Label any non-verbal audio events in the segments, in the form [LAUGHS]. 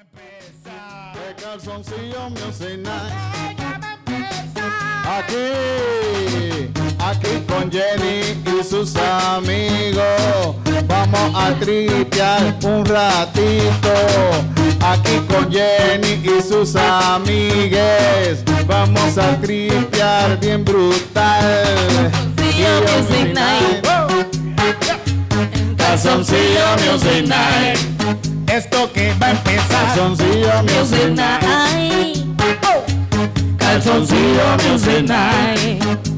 De calzoncillo music night. Aquí, aquí con Jenny y sus amigos. Vamos a tripear un ratito. Aquí con Jenny y sus amigues. Vamos a tripear bien brutal. Calzoncillo Music Night. Calzoncillo Music Night. Esto que va a empezar. Calzoncillo Music. Night. Calzoncillo Music Night.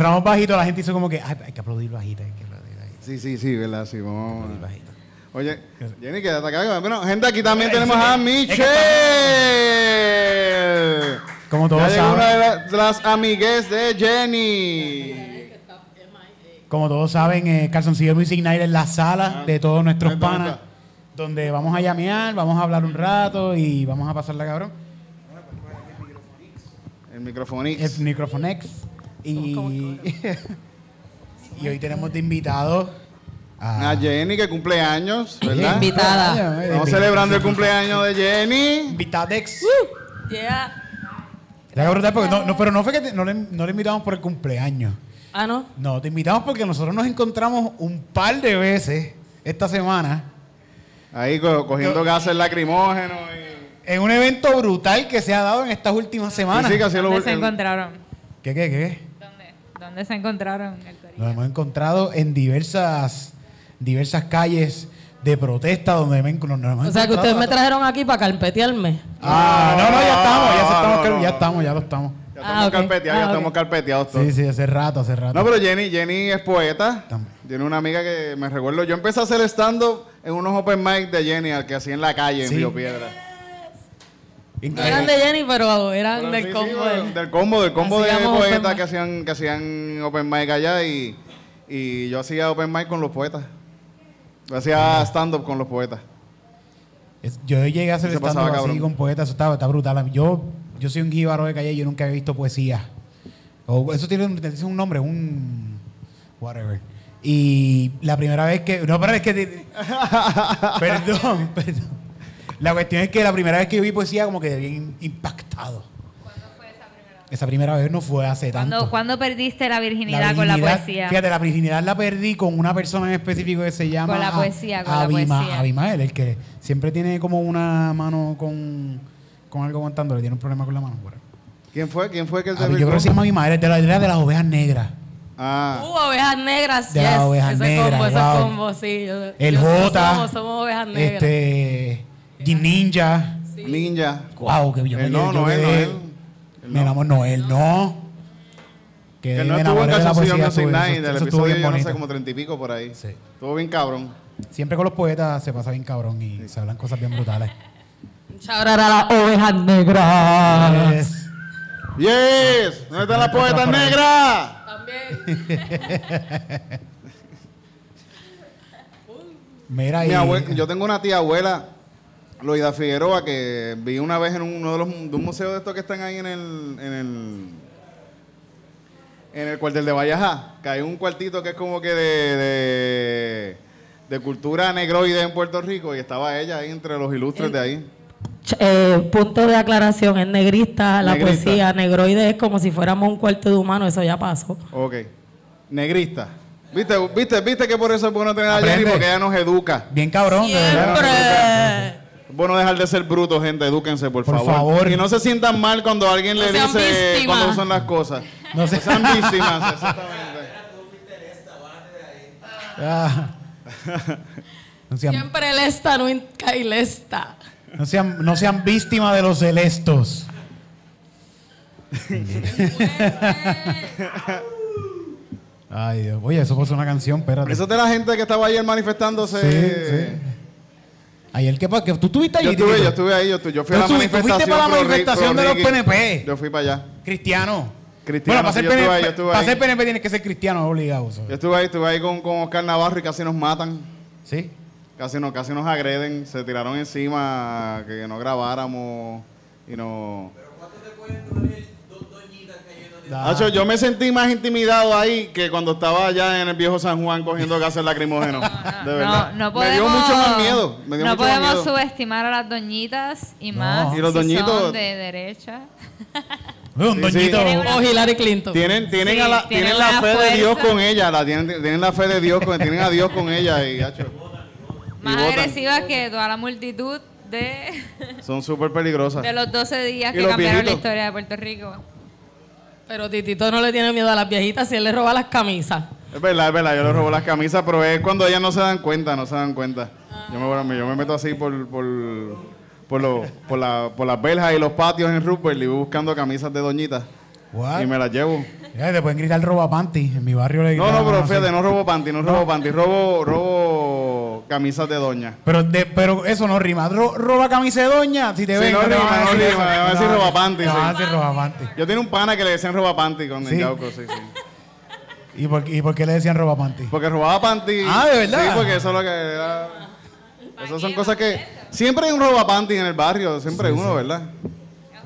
Cerramos bajito, la gente hizo como que "Ah, hay que aplaudir bajito, hay que aplaudir bajito. Sí, sí, sí, ¿verdad? Sí, vamos. aplaudir bajito. Oye, Jenny, quédate acá. Bueno, gente, aquí también tenemos a Michelle. Como todos Ya llegó una saben, de las amigues de Jenny. como todos saben, eh, Calzoncillo Music Night es la sala de todos nuestros ¿Dónde panas, donde vamos a llamear, vamos a hablar un rato y vamos a pasarla cabrón. El micrófono X. Es Microfonex. Y, [LAUGHS] y hoy tenemos de invitado a, A Jenny, que cumple años, ¿verdad? Invitada. Estamos celebrando el cumpleaños de Jenny. Invitadex. Yeah. Está cabrón, porque no, no, pero no fue que te- no, le, no le invitamos por el cumpleaños. Ah, no. No, te invitamos porque nosotros nos encontramos un par de veces esta semana Ahí co- cogiendo gases lacrimógenos. Y... en un evento brutal que se ha dado en estas últimas semanas. Sí, sí, que hacía lo- ¿Dónde se encontraron? ¿Qué, qué, qué? ¿Dónde, se encontraron el? Nos hemos encontrado en diversas, diversas calles de protesta donde me, nos, nos hemos O sea que ustedes me trajeron aquí para carpetearme. Ah, no, no, ya estamos, ya, No, estamos, no, no, ya estamos, ya lo estamos. Ya Ah, estamos ok. carpeteados, Ah, ya estamos carpeteados todos. Sí, sí, hace rato, hace rato. No, pero Jenny, Jenny es poeta. También. Tiene una amiga que me recuerdo. Yo empecé a hacer stand-up en unos open mic de Jenny, al que hacía en la calle, Sí. en Río Piedra. Eran de Jenny, pero eran Pero del sí, sí, combo. del, combo, del combo de poetas que hacían, que hacían open mic allá y, y yo hacía open mic con los poetas. Yo hacía stand-up con los poetas. Es- Yo llegué a hacer Se stand pasaba, así cabrón. con poetas, eso está, está brutal. Yo, yo soy un jíbaro de calle, yo nunca había visto poesía. O eso tiene, un- tiene un nombre, un whatever. Y la primera vez que. No, pero es que. [LAUGHS] perdón, perdón. La cuestión es que la primera vez que yo vi poesía, como que bien impactado. ¿Cuándo fue esa primera vez? Esa primera vez no fue hace tanto. ¿Cuándo, ¿Cuándo perdiste la virginidad, con la poesía? Fíjate, la virginidad la perdí con una persona en específico que se llama. Con la A- poesía, con la Abima- poesía. Abimael, el que siempre tiene como una mano con, con algo aguantándole, tiene un problema con la mano. ¿Quién fue? ¿Quién fue que Abi- yo creo que se llama Abimael, es de la era de las ovejas negras. Ah, Uh, ovejas negras, De yes. las ovejas ese negras, combo, ese wow. combo, sí. Yo- El yo- J. Somos, somos ovejas negras. Este. Jim Ninja. Ninja. Wow, que yo Eh, me no, yo Noel, Noel. Me enamoré, Noel, no. Que Quedé- no me estuvo en enamoré de la Calzoncillo poesía Music Night, del episodio, yo no sé, como treinta y pico por ahí. Sí. Estuvo bien cabrón. Siempre con los poetas se pasa bien cabrón y se hablan cosas bien brutales. [LAUGHS] A las ovejas negras. Yes. ¡Yes! ¿Dónde están las poetas ahí. negras? También. [LAUGHS] Mira, Mi y- abue- yo tengo una tía abuela, Loida Figueroa, que vi una vez en uno de los de un museo de estos que están ahí en el en el en el cuartel de Vallajá, que hay un cuartito que es como que de, de, de cultura negroide en Puerto Rico y estaba ella ahí entre los ilustres de ahí. Eh, punto de aclaración, es negrista la Negrista. poesía, negroide es como si fuéramos un cuarto de humano, eso ya pasó. Ok. Negrista. ¿Viste, viste, viste que por eso es bueno tener a Jenny porque ella nos educa. Bien cabrón, de verdad. Siempre. Es bueno dejar de ser brutos, gente. Edúquense, por, Por favor. Y no se sientan mal cuando alguien No le dice víctimas. cómo son las cosas. No No, se- sean víctimas, [LAUGHS] exactamente. Ah. No sean- Siempre el esta, nunca el esta. No sean, no sean víctimas de los celestos. [LAUGHS] Ay, Dios. Oye, eso puso una canción, espérate. Eso es de la gente que estaba ayer manifestándose. Sí, sí. Ayer, ¿qué pasa? ¿Que ¿Tú estuviste allí? Yo estuve, yo estuve ahí, yo, estuve- yo fui a la ¿Tú estuviste- tú fuiste manifestación. para la manifestación de los. PNP? Yo fui para allá. Cristiano. Cristiano, Bueno, para ser, yo PNP, ahí, yo estuve para ahí. ser PNP tiene que ser cristiano, obligado. ¿sabes? Yo estuve ahí, estuve ahí con, con Oscar Navarro y casi nos matan. ¿Sí? Casi nos, casi nos agreden, se tiraron encima que no grabáramos y no. Da- Hacho, yo me sentí más intimidado ahí que cuando estaba allá en el viejo San Juan cogiendo gases lacrimógenos. De verdad. No, no me dio podemos, mucho más miedo. Me dio no mucho más podemos miedo. subestimar a las doñitas y No. más Y los si doñitos- son de derecha. [LAUGHS] Un Sí, doñito. sí. O Hillary Clinton. Tienen, tienen, Sí, a la, tienen tienen la fe de fuerza. Dios con ella, la tienen, tienen la fe de Dios, con, tienen a Dios con ella y hacho, Más votan. agresivas que toda la multitud de, son súper peligrosas. [LAUGHS] de los 12 días que cambiaron la viejitos. historia de Puerto Rico. Pero Titito no le tiene miedo a las viejitas si él le roba las camisas. Es verdad, es verdad, yo le robo las camisas, pero es cuando ellas no se dan cuenta, no se dan cuenta. Yo, me, yo me meto así por, por, por, lo- por, la- por las verjas y los patios en Rupert y voy buscando camisas de doñitas What? y me las llevo. Ya, te pueden gritar roba panty. En mi barrio le No, gritaban no, pero fíjate, no robo panty, no robo panty, robo, robo camisas de doña. Pero, de- pero eso no rima. Ro- roba camisa de doña. Si te Sí, ven, no van rima, no rima, me van a decir No, roba panty, van a decir roba panty. Yo tenía un pana que le decían roba panty con Sí. el Yauco, sí, sí. ¿Y por, ¿Y por qué le decían roba panty? Porque robaba panty. Ah, ¿de verdad? Sí, porque eso es lo que era. Esas son cosas que. Siempre hay un roba panty en el barrio, siempre hay uno, ¿verdad?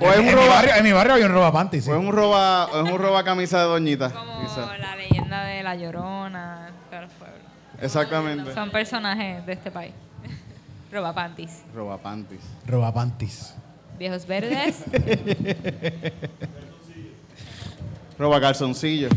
O es en, un en mi roba. barrio, en mi barrio había un roba panty, sí. O es un roba, o es un roba camisa de doñita. Como quizá. la leyenda de La Llorona, de los pueblos. Exactamente. Son personajes de este país. [LAUGHS] Roba panties. Roba panties. Roba panties. Viejos verdes. [LAUGHS] Roba calzoncillo.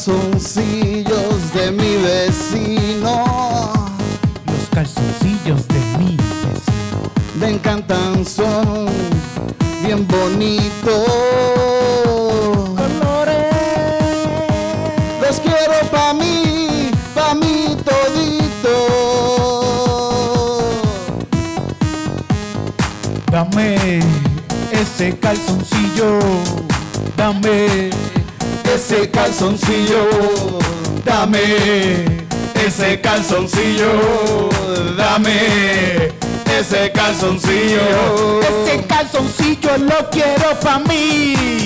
Calzoncillos de mi vecino. Calzoncillo, dame ese calzoncillo. Ese calzoncillo lo quiero pa' mí.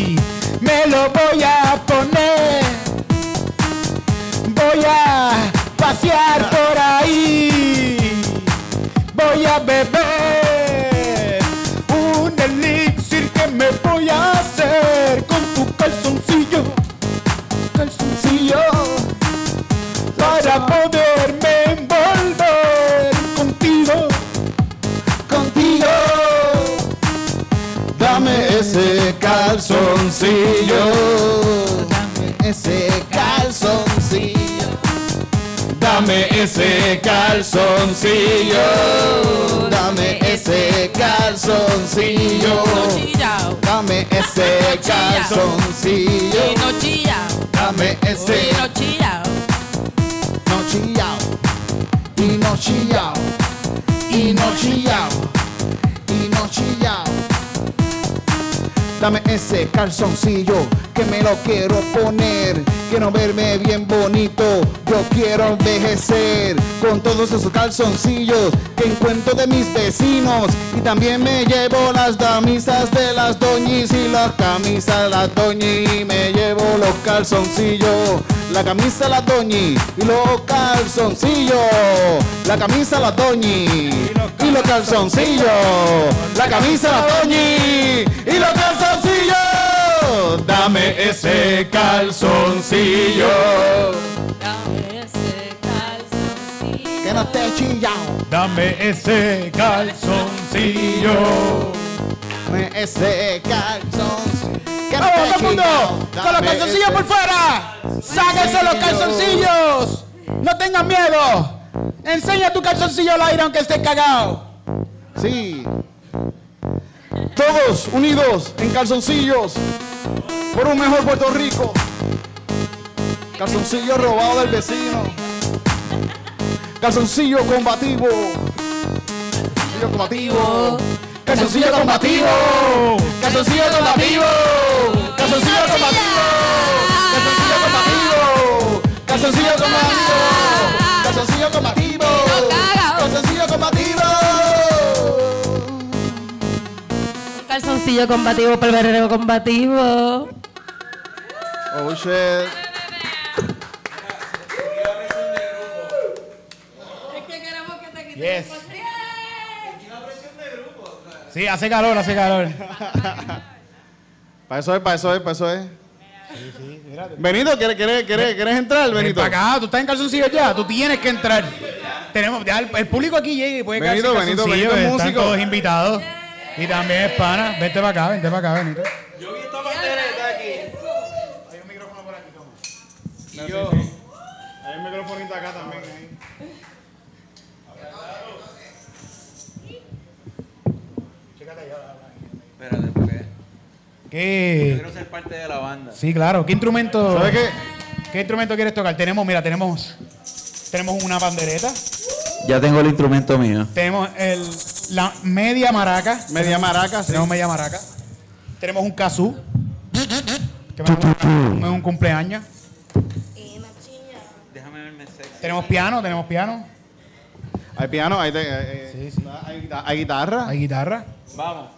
Calzoncillo, dame ese calzoncillo, dame ese calzoncillo, no chillao. dame ese. No chillao. no chillao, y no chillao, Dame ese calzoncillo que me lo quiero poner. Quiero verme bien bonito. Yo quiero envejecer con todos esos calzoncillos que encuentro de mis vecinos. Y también me llevo las camisas de las doñis y las camisas de las doñis. Me llevo los calzoncillos. La camisa de las doñis y los calzoncillos. La camisa de las doñis y los calzoncillos, la camisa la Toñi y los calzoncillos. Dame ese calzoncillo. Dame ese calzoncillo. Que no esté chillado. Dame ese calzoncillo. Dame ese calzoncillo. Que no ¡Vamos, todo el mundo! chillado. ¡Con los calzoncillos por fuera! ¡Sáquense los calzoncillos! ¡No tengan miedo! Enseña tu calzoncillo al aire aunque esté cagado. Sí. Todos unidos en calzoncillos por un mejor Puerto Rico. Calzoncillo robado del vecino. Calzoncillo combativo. Calzoncillo combativo. Calzoncillo combativo. Calzoncillo combativo. Calzoncillo combativo. Calzoncillo combativo. Calzoncillo combativo. Calzoncillo combativo. Calzoncillo combativo. Calzoncillo combativo, perverero combativo. Oh shit. Yes. Sí, hace calor, hace calor. Para eso es, para eso es, para eso es. Benito, ¿quieres, quieres, quieres, quieres entrar, Ven Benito? para acá, tú estás en calzoncillo ya, tú tienes que entrar. Tenemos, ya el, el público aquí llega y puede Benito, en Benito, Benito están músico. todos invitados. Y también es pana. Vente para acá, vente para acá, Benito. Y yo. Hay un microfonito acá también. Espérate, porque yo ¿Qué? quiero ser parte de la banda. Sí, claro. ¿Qué instrumento? ¿Sabes qué? ¿Qué instrumento quieres tocar? Tenemos, mira, tenemos, tenemos una pandereta, Ya tengo el instrumento mío. tenemos el, la media maraca, Media maraca, sí. tenemos media maraca, tenemos un kazoo, que me es un cumpleaños, Déjame verme sexy. tenemos piano, tenemos piano, Hay piano, hay, de- hay- Sí, sí. hay hay guitarra. hay guitarra. Vamos.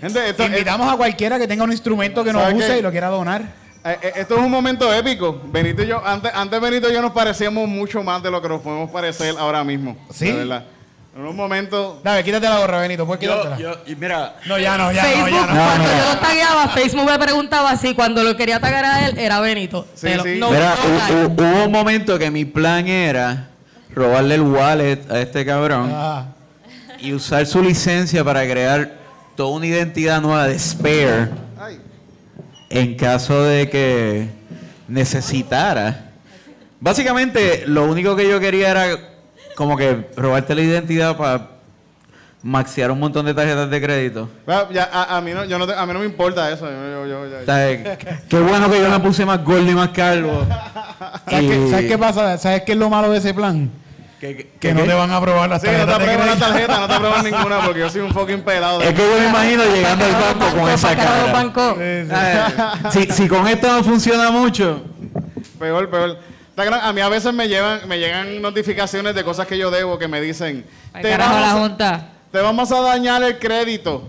Gente, esto, Invitamos a cualquiera que tenga un instrumento que nos ¿Sabe use qué? y lo quiera donar. Eh, eh, esto es un momento épico. Benito y yo, antes, antes Benito y yo nos parecíamos mucho más de lo que nos podemos parecer ahora mismo. ¿Sí? De verdad. En un momento. Dale, quítate la gorra, Benito, puedes Yo, quitártela. yo, y mira, No, ya no, ya no, Facebook, ya no. cuando yo lo tagueaba, Facebook me preguntaba si cuando lo quería tagar a él era Benito. Sí, Te lo- sí. no- mira, no hubo un momento que mi plan era robarle el wallet a este cabrón Ah, y usar su licencia para crear toda una identidad nueva de Spare. En caso de que necesitara. Básicamente, lo único que yo quería era como que robarte la identidad para maxear un montón de tarjetas de crédito. Bueno, ya, a, a mí no, yo no te- a mí no me importa eso. Yo, yo, yo- yo- O sea, Qué bueno que yo me puse más gordo y más calvo. ¿Sabes, Y- qué, ¿Sabes qué pasa? ¿Sabes qué es lo malo de ese plan? Que, que- Que no te van a aprobar las Sí, no te tarjetas aprueban la crédito. tarjeta, no te aprueban ninguna porque yo soy un fucking pelado. Es que yo me imagino llegando al banco con esa cara. Ah, Si, si con esto no funciona mucho, Peor, peor. A mí a veces me llevan, me llegan notificaciones de cosas que yo debo que me dicen te la vamos, a, junta. te vamos a dañar el crédito.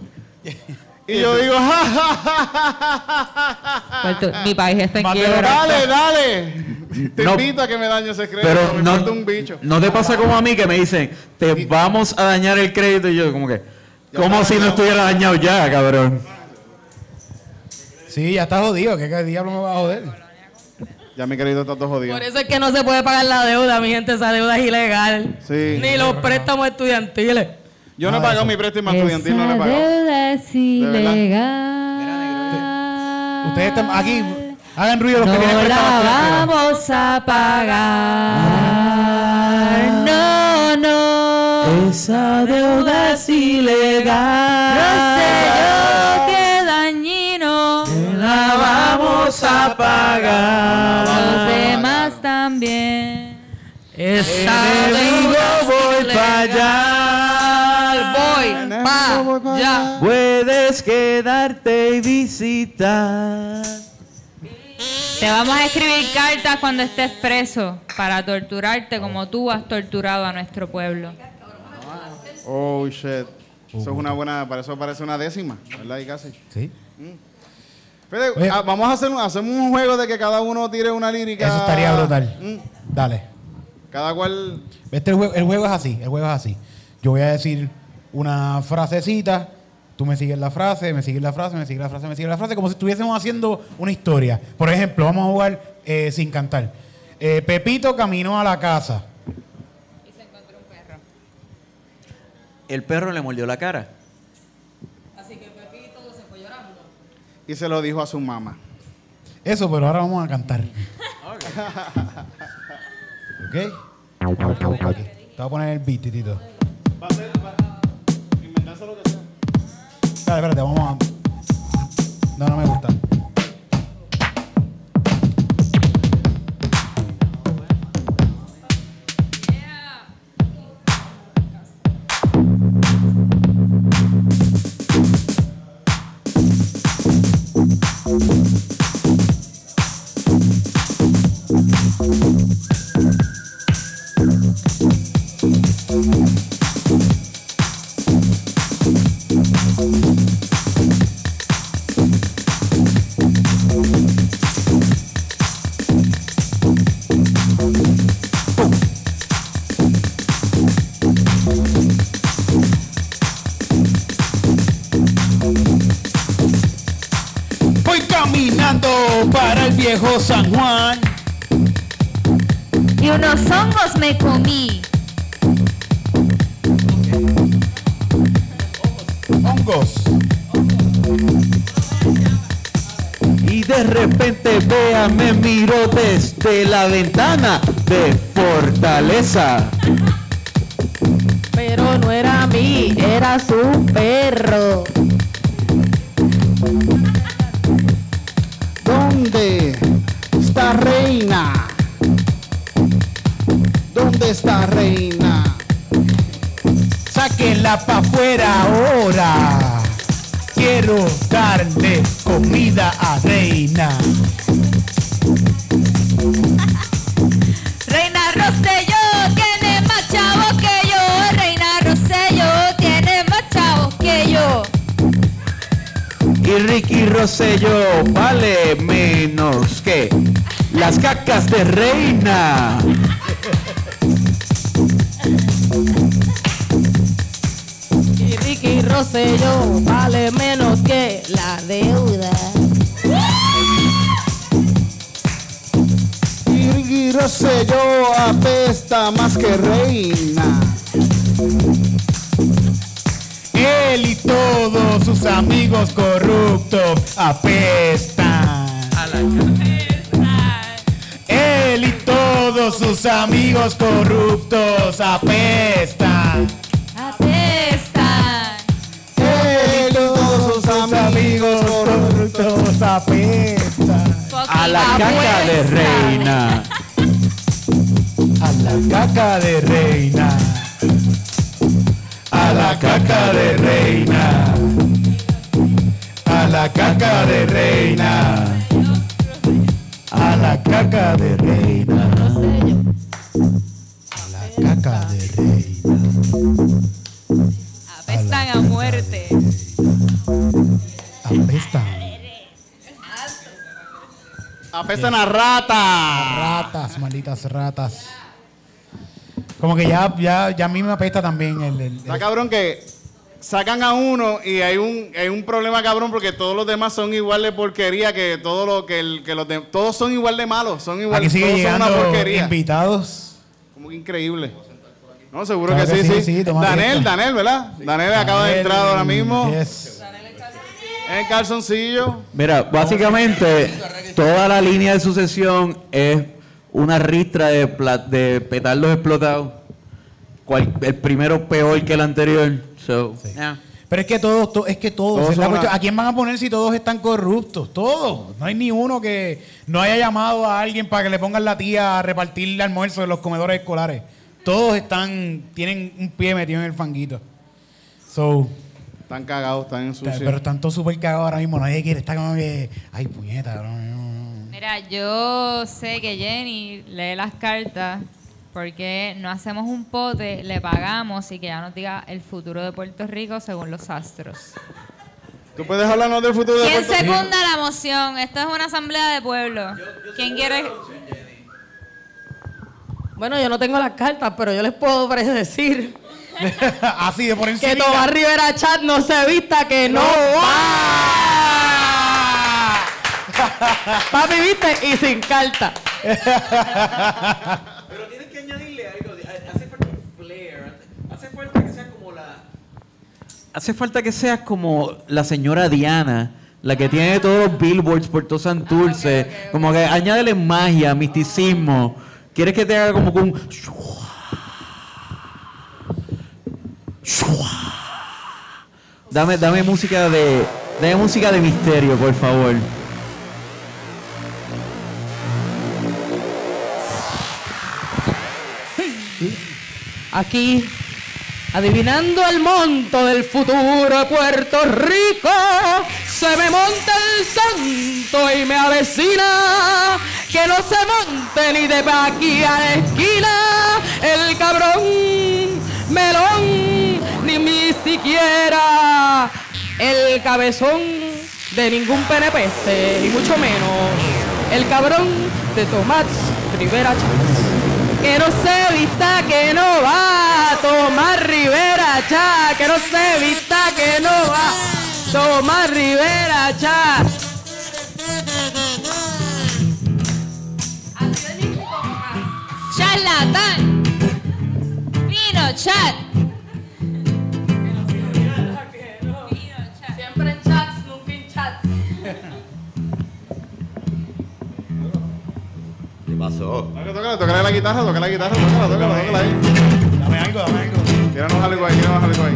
Y yo digo, ja, ja, ja, ja, ja, ja, ja, Pues tú- mi país está en quiebra. dale, dale. Te No. invito a que me dañes ese crédito. pero me no, un bicho. no te pasa como a mí que me dicen, te vamos a dañar el crédito y yo como que, como si no estuviera dañado ya, cabrón. Sí, ya está jodido. ¿Qué, qué diablo me va a joder? Ya mi crédito está todo jodido. Por eso es que no se puede pagar la deuda, mi gente. Esa deuda es ilegal. Sí. Ni los préstamos estudiantiles. Yo no he de pagado mi préstamo estudiantil, no lo he Esa pagado. deuda es ilegal. Ustedes están aquí. Hagan ruido los que No tienen la préstamos. vamos a pagar. No, no. Esa deuda es ilegal. No sé yo qué dañino. La vamos a pagar. Los demás también. Esa deuda es voy ilegal. para allá. Pa'. Puedes quedarte y visitar. Te vamos a escribir cartas cuando estés preso para torturarte como tú has torturado a nuestro pueblo. Oh, shit. Eso es una buena, para eso parece una décima, ¿verdad? Y casi. Sí. Fede, Oye. ah, vamos a hacer un, hacemos un juego de que cada uno tire una lírica. Eso estaría brutal. Mm, Dale. Cada cual. Este el juego, el juego es así. El juego es así. Yo voy a decir una frasecita. Tú me sigues la frase, me sigues la frase, me sigues la frase, me sigues la frase, como si estuviésemos haciendo una historia. Por ejemplo, vamos a jugar eh, sin cantar. Eh, Pepito caminó a la casa. El perro le mordió la cara. Así que Pepito se fue llorando. Y se lo dijo a su mamá. Eso, pero ahora vamos a cantar. ¿Ok? Te voy a poner el beat, titito. Va a ser, va inventarse lo que sea. Espérate, espérate, vamos a. No, no me gusta. Desde la ventana de Fortaleza. Pero no era a mí, era su perro. ¿Dónde está reina? ¿Dónde está reina? Sáquenla pa' afuera ahora. Quiero darle comida a. Reina Ricky Rosselló vale menos que las cacas de reina. Y Ricky Rosselló vale menos que la deuda. Y Rosselló apesta más que reina. Él y todos sus amigos corruptos apestan. Él y todos sus amigos corruptos apestan. Él y todos sus amigos corruptos apestan. A la caca de reina. A la caca de reina. A la caca de reina. A la caca de reina. A la caca de reina. A la caca de reina. Apestan a muerte. Apestan. apestan a rata. Ratas, malditas ratas. Como que ya, ya, ya a mí me apesta también el, el- Está cabrón que sacan a uno y hay un, hay un problema cabrón porque todos los demás son igual de porquería que todo lo que, el- que los de- todos son igual de malos, son igual Aquí sigue todos son una llegando porquería. invitados. Como que increíble. No, seguro Claro que, que sí, sí, sí. sí, toma Danel, fiesta. Danel, ¿verdad? Danel acaba de entrar ahora mismo Yes. en calzoncillo. Mira, básicamente toda la línea de sucesión es una ristra de, de petardos explotados. Cual- el primero peor que el anterior. So, yeah. Pero es que todos, to- es que todos, una- ¿a quién van a poner si todos están corruptos? Todos. No hay ni uno que no haya llamado a alguien para que le pongan la tía a repartir el almuerzo de los comedores escolares. Todos están, tienen un pie metido en el fanguito. So, Están cagados, están en sucio. pero están todos súper cagados ahora mismo. Nadie quiere estar como que, ay, puñeta. no". Mira, yo sé que Jenny lee las cartas porque no hacemos un pote, le pagamos y que ya nos diga el futuro de Puerto Rico según los astros. ¿Tú puedes hablarnos del futuro de ¿Quién Puerto Rico? secunda la moción? Esto es una asamblea de pueblo. ¿Quién quiere? Bueno, yo no tengo las cartas, pero yo les puedo predecir [LAUGHS] Así de por encima. Que Tomás Rivera Chat no se vista, que no va. [LAUGHS] Papi, viste, y sin carta. [LAUGHS] Pero tienes que añadirle algo. Hace falta un flair. Hace falta que seas como la. Hace falta que seas como la señora Diana. La que tiene todos los billboards por todo Santurce. Como que añádele magia, misticismo. ¿Quieres que te haga como con un. Dame, dame música de. Dame música de misterio, por favor. Aquí, adivinando el monto del futuro de Puerto Rico, se me monta el santo y me avecina que no se monte ni de aquí a la esquina el cabrón melón, ni ni siquiera el cabezón de ningún penepeste, y mucho menos el cabrón de Tomás Rivera Chávez. Que no se vista que no va, Tomás Rivera Chá, que no se vista que no va, Tomás Rivera Chá. Charlatán. Vino chat. Pasó? Tócale, tócale la guitarra, tócale la guitarra, tócala, tócala, tócala ahí. Dame algo, dame algo. Tíranos algo ahí, tíranos algo ahí.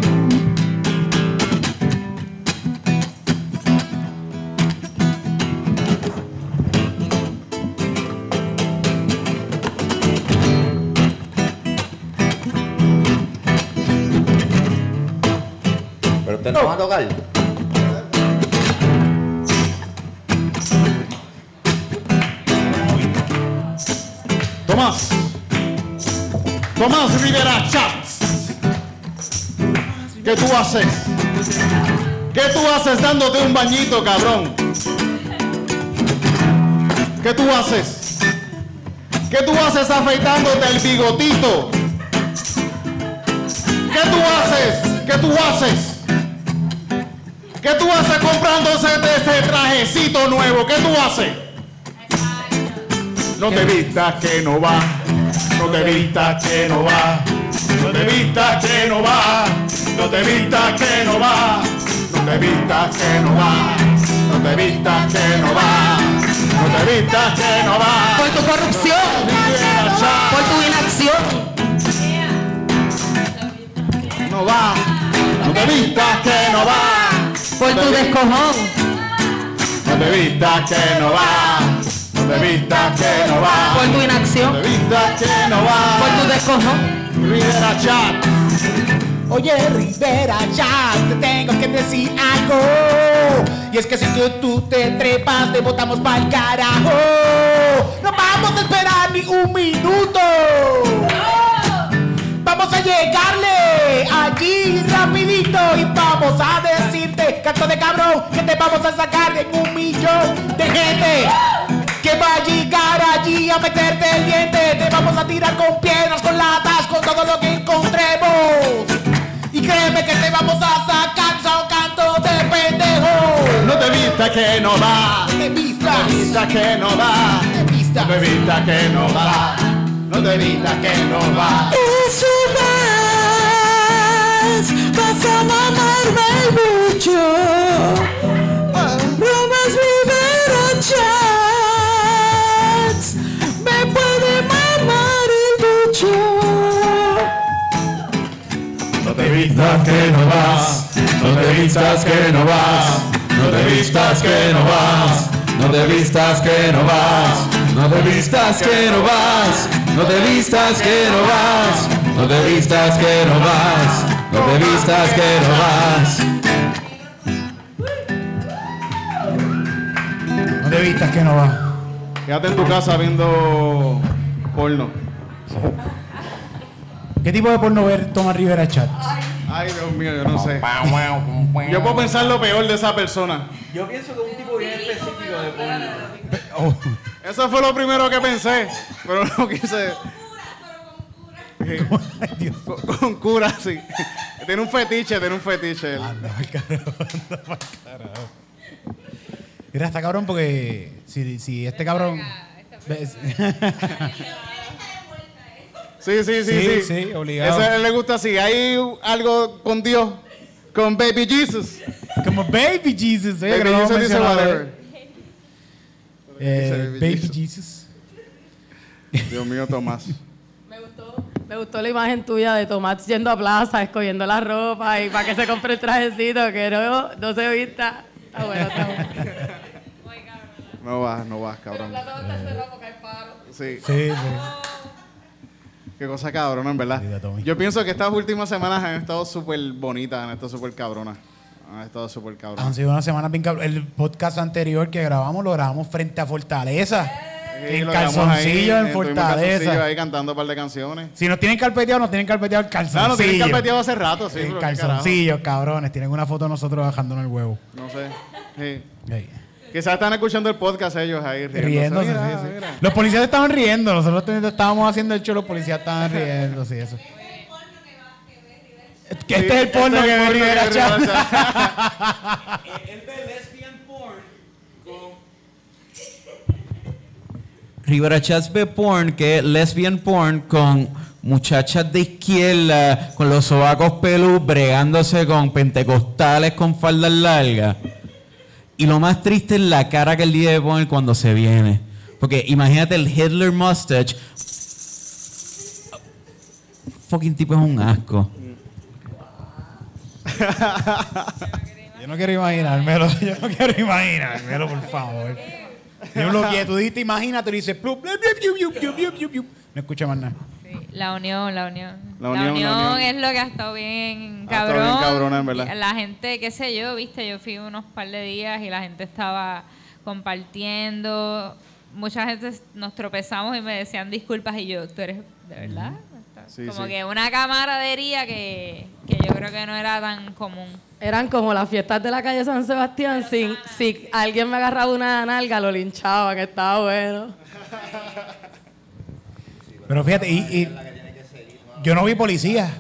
Pero usted no va a tocar. Tomás. Tomás Rivera Chats. ¿Qué tú haces? ¿Qué tú haces dándote un bañito, cabrón? ¿Qué tú haces? ¿Qué tú haces afeitándote el bigotito? ¿Qué tú haces? ¿Qué tú haces? ¿Qué tú haces comprándose ese trajecito nuevo? ¿Qué tú haces? No te vistas que no va, no te vistas que no va, no te vistas que no va, no te vistas que no va, no te vistas que no va, no te vistas que no va, no te vistas que no va. Por tu corrupción, por tu inacción. No va, no te vistas que no va, Por tu descojón, no te vistas que no va, no te vistas que no va, por tu inacción, te vistas que no va. por tu descojón. Rivera Chat. Oye, Rivera, ya te tengo que decir algo. Y es que si tú, tú te trepas, te botamos pa'l carajo. No vamos a esperar ni un minuto. Vamos a llegarle allí rapidito y vamos a decirte, canto de cabrón, que te vamos a sacar en un millón de gente. Que va a llegar allí a meterte el diente. Te vamos a tirar con piedras, con latas, con todo lo que encontremos. Y créeme que te vamos a sacar sacando de pendejo. No te vistas que no va. Te No vistas, te vistas que no va. te vistas. No te que no va. No te vistas que no va. Eso vas, vas a mamarme mucho. No te vistas que no vas, no te vistas que no vas, no te vistas que no vas, no te vistas que no vas, no te vistas que no vas, no te vistas que no vas, no te vistas que no vas, no te vistas que no vas. No te vistas que no vas. Quédate en tu casa viendo porno. ¿Qué tipo de porno ver Toma Rivera Chat? Ay, Dios mío, yo no sé. Yo puedo pensar lo peor de esa persona. Yo pienso que un tipo bien específico de porno. Oh, Eso fue lo primero que pensé, pero no quise. Dios. Con, con cura, sí. tiene un fetiche, tiene un fetiche. él. Anda pa'l carajo, anda pa'l carajo. Mira, está cabrón porque si, si este cabrón... [LAUGHS] Sí, sí, sí, Sí, sí. sí, obligado. Eso a él le gusta así. Hay algo con Dios, con Baby Jesus. Como Baby Jesus, ¿eh? Baby Jesus dice whatever. eh, Baby Baby Jesus. Jesus. Dios mío, Tomás. Me gustó, me gustó la imagen tuya de Tomás yendo a plaza, escogiendo la ropa y para que se compre el trajecito, que no, no se vista. Está bueno, está bueno. No vas, no vas, cabrón. Plaza va a estar cerrado porque hay paro. Sí. Sí, sí. Qué cosa cabrona, en verdad. Yo pienso que estas últimas semanas han estado súper bonitas, han estado súper cabronas. Han estado súper Han cabronas. sido unas semanas bien cabrón. El podcast anterior que grabamos lo grabamos frente a Fortaleza. Sí, en calzoncillo ahí, en calzoncillo Fortaleza. ahí cantando un par de canciones. Si nos tienen carpeteado, nos tienen carpeteado el calzoncillo. No, tienen carpeteado hace rato, sí. En calzoncillos, cabrones. Tienen una foto de nosotros bajándonos el huevo. No sé. Sí. Quizás están escuchando el podcast ellos ahí riéndose. Riéndose, Mira, sí, sí. mira. Los policías estaban riendo. Nosotros estábamos haciendo el show, los policías estaban riendo, sí, eso. [LAUGHS] Que este es el porno Este que ve Rivera que Chat. Rivera Chat. Rivera Chats ve porn, que es lesbian porn con muchachas de izquierda, con los sobacos pelú, bregándose con pentecostales con faldas largas. Y lo más triste es la cara que él debe poner cuando se viene. Porque imagínate el Hitler mustache. Fucking tipo es un asco. [LAUGHS] yo no quiero imaginármelo. Yo no quiero imaginármelo, por favor. Yo bloqueé. Tú dijiste, imagínate, y dices, no escucha más nada. La unión, la unión. La unión, la unión. es lo que ha estado bien Ha estado cabrón. bien cabrona, en verdad. La gente, qué sé yo, viste, yo fui unos par de días y la gente estaba compartiendo. Mucha gente nos tropezamos y me decían disculpas y yo, ¿tú eres de verdad? Sí, Como sí. que una camaradería que, que yo creo que no era tan común. Eran como las fiestas de la calle San Sebastián. Si, si alguien me agarraba una nalga, lo linchaban, estaba bueno. [LAUGHS] Pero fíjate, y, y yo no vi policías.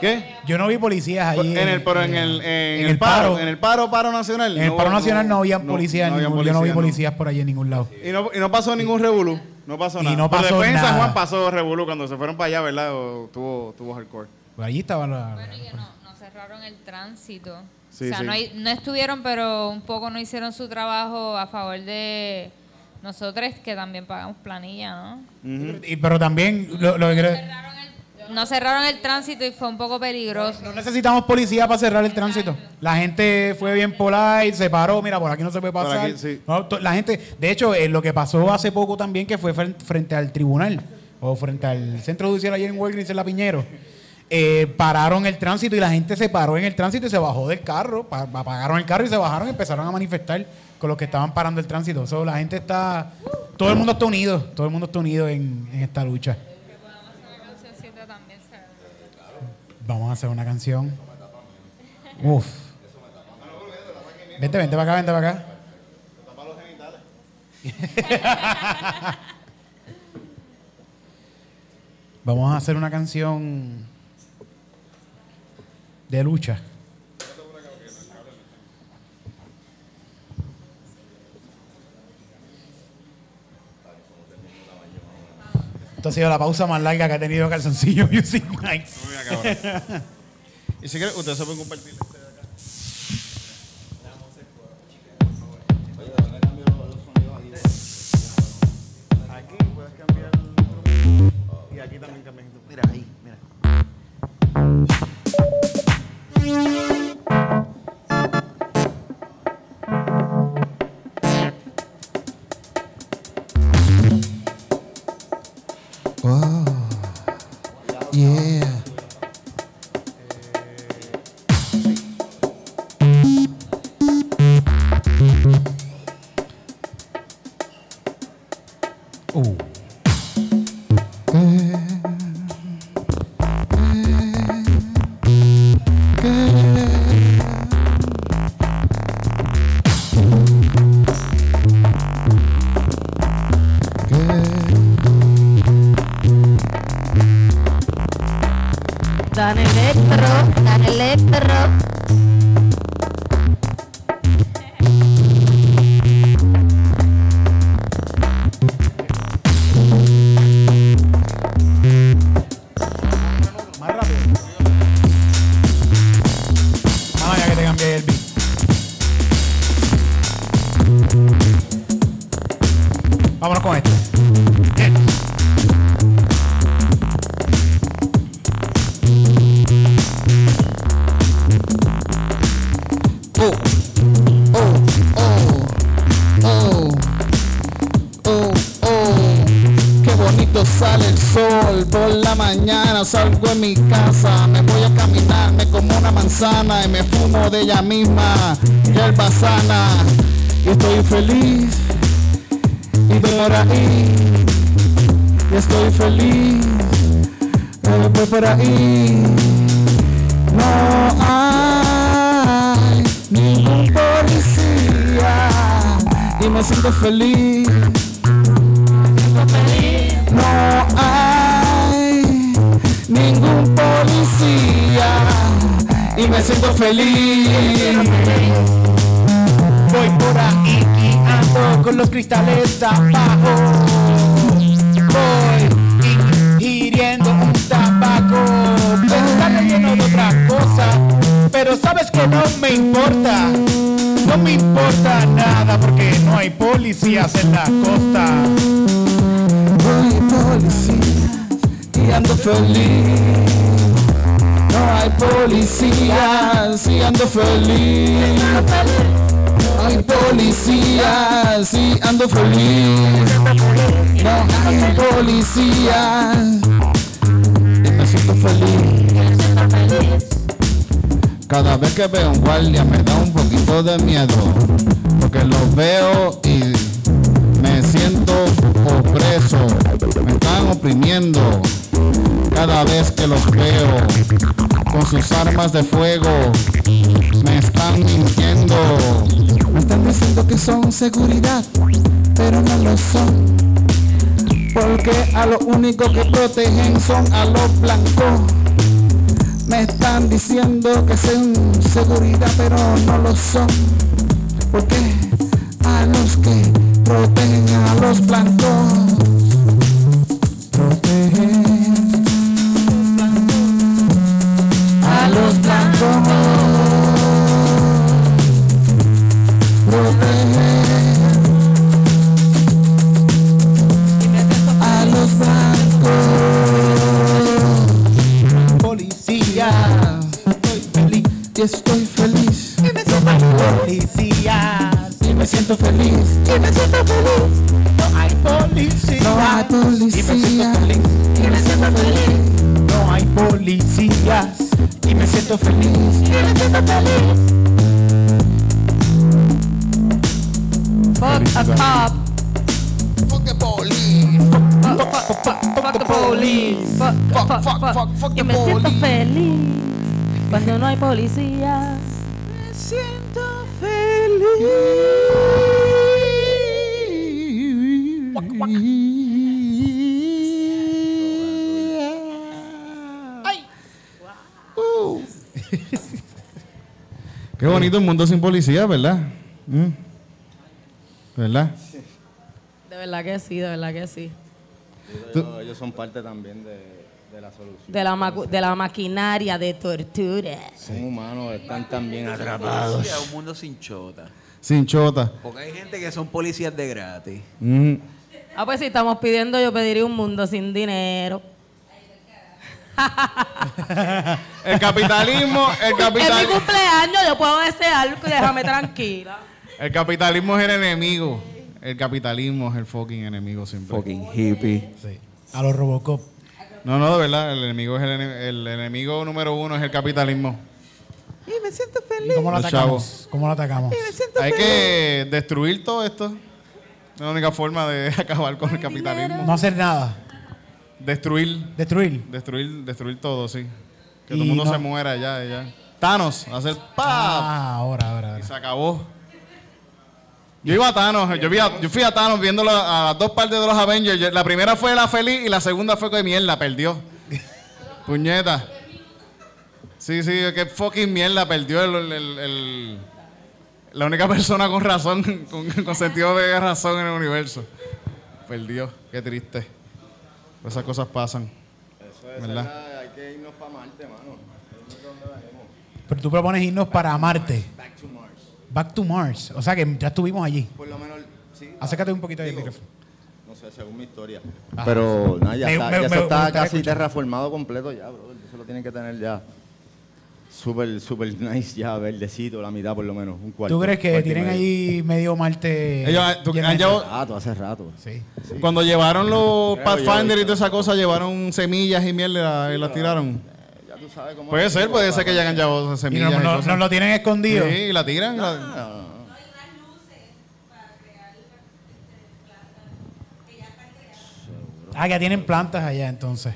¿Qué? Yo no vi policías allí. en el, pero en el, en en el el paro, paro. En el paro, paro nacional. En el paro nacional no, había policías, no había ningún- yo no vi policías, por allí en ningún lado. Y no, y no pasó ningún revolú. No pasó Y nada. no Pero en San nada. Juan pasó revolú cuando se fueron para allá, ¿verdad? O tuvo, tuvo hardcore. Pues allí estaba la... Bueno, y que no, no cerraron el tránsito. Sí, o sea, sí. no, hay- no estuvieron, pero un poco no hicieron su trabajo a favor de nosotros, que también pagamos planilla, ¿no? Y- pero también lo, lo que creo- Cerraron el- no cerraron el tránsito y fue un poco peligroso. no necesitamos policía para cerrar el tránsito. La gente fue bien polite, se paró, mira, por aquí no se puede pasar. aquí, sí. No, la gente, de hecho, eh, lo que pasó hace poco también, que fue fren- frente al tribunal, o frente al centro judicial ayer en Walgreens en La Piñero, eh, pararon el tránsito y la gente se paró en el tránsito y se bajó del carro, pa- apagaron el carro y se bajaron y empezaron a manifestar con los que estaban parando el tránsito. La gente está, todo el mundo está unido, todo el mundo está unido en, en esta lucha. Vamos a hacer una canción. Uf. Vente, vente para acá, vente para acá. [LAUGHS] Vamos a hacer una canción de lucha. Esto ha sido la pausa más larga que ha tenido Calzoncillo Music. Y si quieres, ustedes se pueden compartir este de acá. Aquí puedes cambiar y aquí también cambias. Mira, ahí, mira. Thank you. tan electro, tan electro. Manzana y me fumo de ella misma. Hierba sana y estoy feliz. Y voy por ahí, y estoy feliz. Voy por ahí. No hay ningún policía y me siento feliz. No hay ningún policía y me siento feliz. Voy por ahí y ando con los cristales abajo. Voy hiriendo un tabaco. Está relleno de otra cosa. Pero sabes que no me importa. No me importa nada porque no hay policías en la costa. Voy policías y ando feliz. No hay policías y ando feliz. Hay policías y ando feliz. No hay policías y me siento feliz. Cada vez que veo un guardia me da un poquito de miedo. Porque los veo y me siento opreso. Me están oprimiendo. Cada vez que los veo con sus armas de fuego. Me están mintiendo. Me están diciendo que son seguridad. Pero no lo son. Porque a lo único que protegen son a los blancos. Me están diciendo que son seguridad, pero no lo son. Porque a los que protegen a los blancos, protegen los blancos, protegen a los blancos. Policía, Estoy feliz y estoy feliz policías. y me siento feliz y me siento feliz. No hay policías. No hay policía Y me siento feliz. y me siento feliz. No hay policías. Y me siento feliz y me siento feliz. Fuck a cop. Fuck the police. Fuck, fuck the police. Fuck, Fuck, fuck, fuck, fuck. fuck, fuck Y the me siento police. feliz cuando no hay policías. Me siento feliz. Qué bonito el mundo sin policía, ¿verdad? Mm. ¿Verdad? De verdad que sí, de verdad que sí. Ellos, ellos son parte también de, de la solución. De la, de la maquinaria de tortura. Son humanos, están también Policía, atrapados. un mundo sin chota. Sin chota. Porque hay gente que son policías de gratis. Mm. Ah, pues si estamos pidiendo, yo pediría un mundo sin dinero. El capitalismo, el Es mi capitalismo. cumpleaños, yo puedo desear, déjame tranquila. El capitalismo es el enemigo. El capitalismo es el fucking enemigo siempre. Fucking hippie. Sí. A los Robocop. No, no, de verdad, el enemigo es el, ene- el enemigo número uno es el capitalismo. ¿Y cómo lo Los atacamos? chavos. ¿Cómo lo atacamos? Hay que destruir todo esto. Es la única forma de [LAUGHS] acabar con el capitalismo. No hacer nada. Destruir, Destruir. destruir, destruir todo, sí. Que Y todo el mundo no- se muera ya, ya. Thanos, hacer ¡pam! Ah, ahora, ahora, Y ahora. se acabó. Yo iba a Thanos, yo, vi a- yo fui a Thanos viendo la- a las dos partes de los Avengers. La primera fue la feliz y la segunda fue que mierda, perdió. [LAUGHS] Puñeta. Sí, sí, que fucking mierda, perdió el, el- el- la única persona con razón, [LAUGHS] con, con sentido de razón en el universo. Perdió, qué triste. Esas cosas pasan. Eso es, ¿Verdad? ¿verdad? Hay que irnos para Marte, mano. Pero tú propones irnos para Marte. Back to Mars. Back to Mars. O sea que ya estuvimos allí. Por lo menos, sí. Acércate un poquito ahí micrófono. No sé, según mi historia. Pero nada, ya Me- está, me- ya me- eso me está casi terraformado completo ya, bro. Eso lo tienen que tener ya. Súper, súper nice ya, verdecito, la mitad por lo menos, un cuarto. ¿Tú crees que cuarto y tienen medio. ahí medio Marte? Ellos, ah, tú- han llevado- Hace rato, hace rato. Sí. Cuando llevaron los Creo Pathfinder y toda esa cosa, llevaron semillas y miel y la- y las tiraron. Ya tú sabes cómo Puede es, ser, puede ser que ya hayan llevado Y semillas. no, y no- cosas. nos lo tienen escondido. Sí, y la tiran. la- Ah, Ah, ya tienen plantas allá entonces.